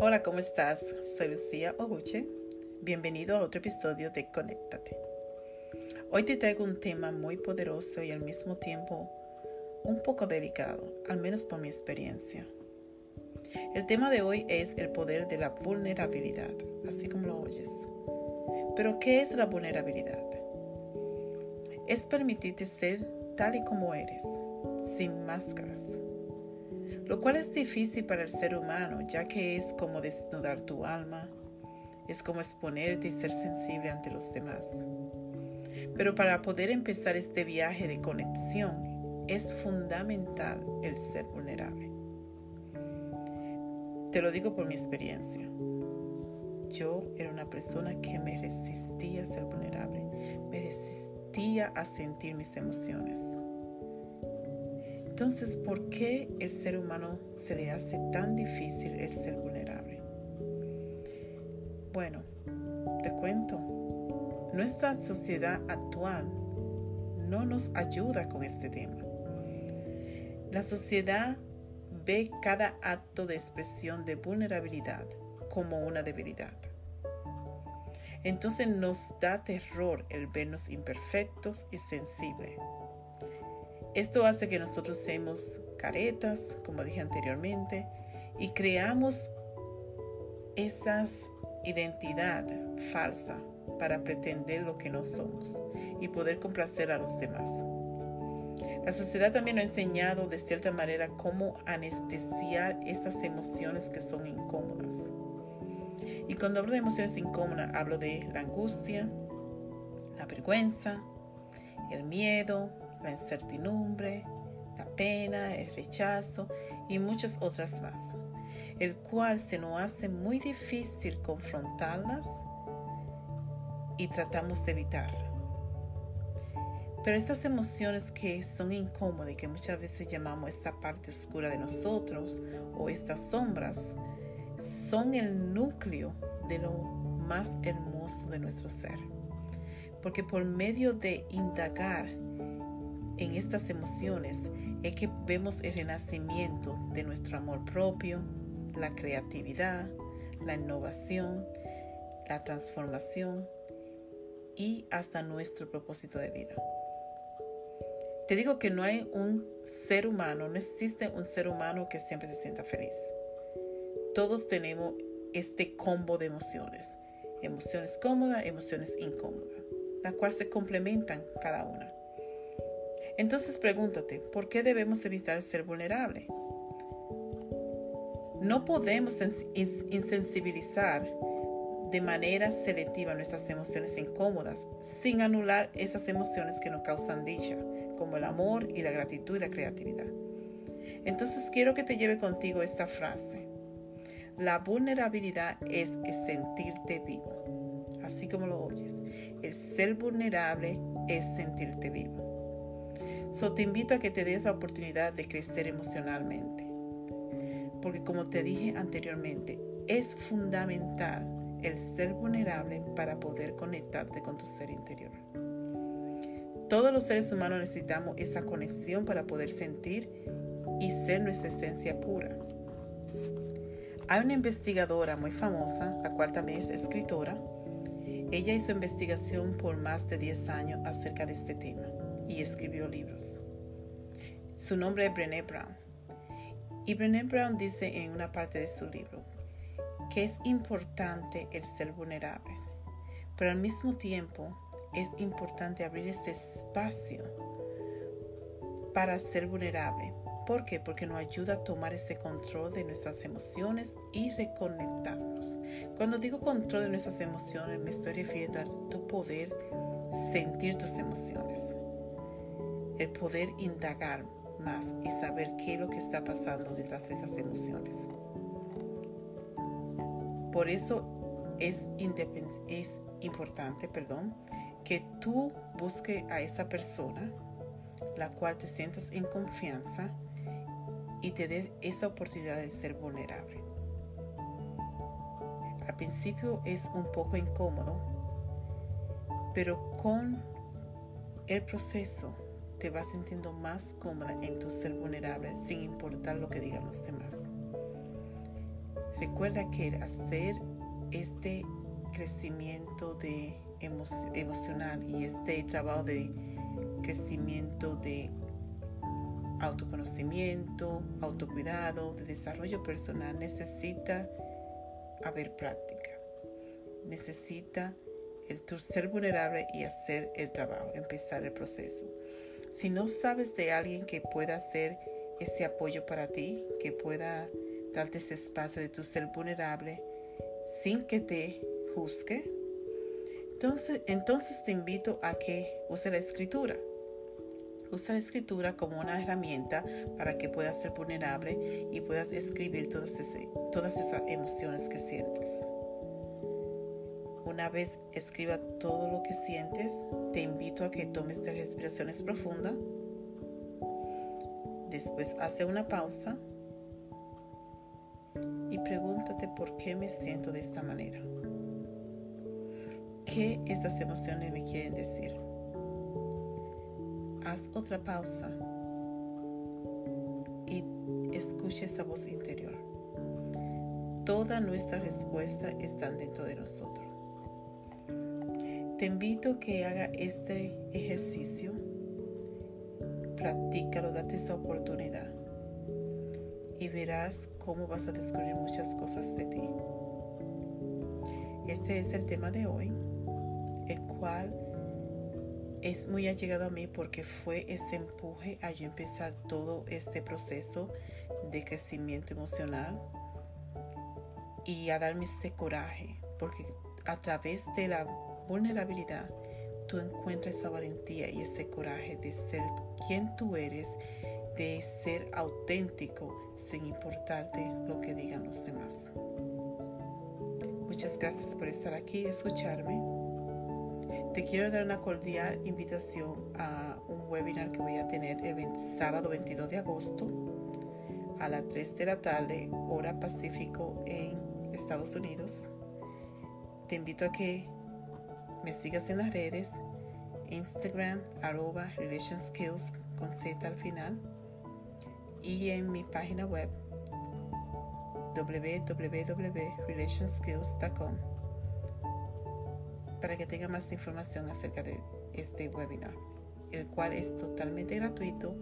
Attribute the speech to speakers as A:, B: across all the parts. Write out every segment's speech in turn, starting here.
A: Hola, ¿cómo estás? Soy Lucía Oguche. Bienvenido a otro episodio de Conéctate. Hoy te traigo un tema muy poderoso y al mismo tiempo un poco delicado, al menos por mi experiencia. El tema de hoy es el poder de la vulnerabilidad, así como lo oyes. Pero, ¿qué es la vulnerabilidad? Es permitirte ser tal y como eres, sin máscaras. Lo cual es difícil para el ser humano, ya que es como desnudar tu alma, es como exponerte y ser sensible ante los demás. Pero para poder empezar este viaje de conexión, es fundamental el ser vulnerable. Te lo digo por mi experiencia. Yo era una persona que me resistía a ser vulnerable, me resistía a sentir mis emociones. Entonces, ¿por qué el ser humano se le hace tan difícil el ser vulnerable? Bueno, te cuento, nuestra sociedad actual no nos ayuda con este tema. La sociedad ve cada acto de expresión de vulnerabilidad como una debilidad. Entonces nos da terror el vernos imperfectos y sensibles. Esto hace que nosotros seamos caretas, como dije anteriormente, y creamos esa identidad falsa para pretender lo que no somos y poder complacer a los demás. La sociedad también ha enseñado de cierta manera cómo anestesiar estas emociones que son incómodas. Y cuando hablo de emociones incómodas, hablo de la angustia, la vergüenza, el miedo, la incertidumbre, la pena, el rechazo y muchas otras más, el cual se nos hace muy difícil confrontarlas y tratamos de evitar. Pero estas emociones que son incómodas y que muchas veces llamamos esta parte oscura de nosotros o estas sombras, son el núcleo de lo más hermoso de nuestro ser. Porque por medio de indagar en estas emociones es que vemos el renacimiento de nuestro amor propio, la creatividad, la innovación, la transformación y hasta nuestro propósito de vida. Te digo que no hay un ser humano, no existe un ser humano que siempre se sienta feliz. Todos tenemos este combo de emociones. Emociones cómodas, emociones incómodas, las cuales se complementan cada una. Entonces pregúntate, ¿por qué debemos evitar ser vulnerable? No podemos insensibilizar de manera selectiva nuestras emociones incómodas sin anular esas emociones que nos causan dicha como el amor y la gratitud y la creatividad. Entonces quiero que te lleve contigo esta frase. La vulnerabilidad es sentirte vivo, así como lo oyes. El ser vulnerable es sentirte vivo. So te invito a que te des la oportunidad de crecer emocionalmente. Porque como te dije anteriormente, es fundamental el ser vulnerable para poder conectarte con tu ser interior. Todos los seres humanos necesitamos esa conexión para poder sentir y ser nuestra esencia pura. Hay una investigadora muy famosa, la cual también es escritora. Ella hizo investigación por más de 10 años acerca de este tema y escribió libros. Su nombre es Brené Brown. Y Brené Brown dice en una parte de su libro que es importante el ser vulnerable, pero al mismo tiempo es importante abrir ese espacio para ser vulnerable. ¿Por qué? Porque nos ayuda a tomar ese control de nuestras emociones y reconectarnos. Cuando digo control de nuestras emociones, me estoy refiriendo a tu poder sentir tus emociones. El poder indagar más y saber qué es lo que está pasando detrás de esas emociones. Por eso es, importante, perdón, que tú busques a esa persona, la cual te sientas en confianza y te dé esa oportunidad de ser vulnerable. Al principio es un poco incómodo, pero con el proceso te vas sintiendo más cómoda en tu ser vulnerable sin importar lo que digan los demás. Recuerda que hacer este crecimiento de emocional y este trabajo de crecimiento de autoconocimiento, autocuidado, de desarrollo personal necesita haber práctica. Necesita el ser vulnerable y hacer el trabajo, empezar el proceso. Si no sabes de alguien que pueda hacer ese apoyo para ti, que pueda darte ese espacio de tu ser vulnerable sin que te juzgue, entonces, entonces te invito a que use la escritura. Usa la escritura como una herramienta para que puedas ser vulnerable y puedas escribir todas, todas esas emociones que sientes. Una vez escriba todo lo que sientes, te invito a que tomes tres respiraciones profundas. Después hace una pausa y pregúntate por qué me siento de esta manera. ¿Qué estas emociones me quieren decir? Haz otra pausa y escucha esa voz interior. Toda nuestra respuesta está dentro de nosotros. Te invito a que haga este ejercicio. Practícalo, date esa oportunidad y verás cómo vas a descubrir muchas cosas de ti. Este es el tema de hoy, el cual es muy allegado a mí porque fue ese empuje a yo empezar todo este proceso de crecimiento emocional y a darme ese coraje, porque a través de la vulnerabilidad, tú encuentras esa valentía y ese coraje de ser quien tú eres, de ser auténtico sin importarte lo que digan los demás. Muchas gracias por estar aquí y escucharme. Te quiero dar una cordial invitación a un webinar que voy a tener el sábado 22 de agosto a las 3 de la tarde, hora Pacífico en Estados Unidos. Te invito a que me sigas en las redes, Instagram, arroba relationskills con Z al final, y en mi página web www.relationskills.com para que tenga más información acerca de este webinar, el cual es totalmente gratuito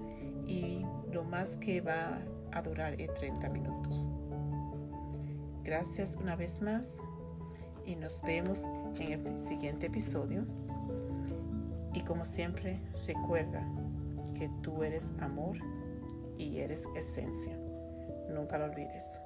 A: y lo más que va a durar es 30 minutos. Gracias una vez más y nos vemos en el siguiente episodio. Y como siempre, recuerda que tú eres amor y eres esencia. Nunca lo olvides.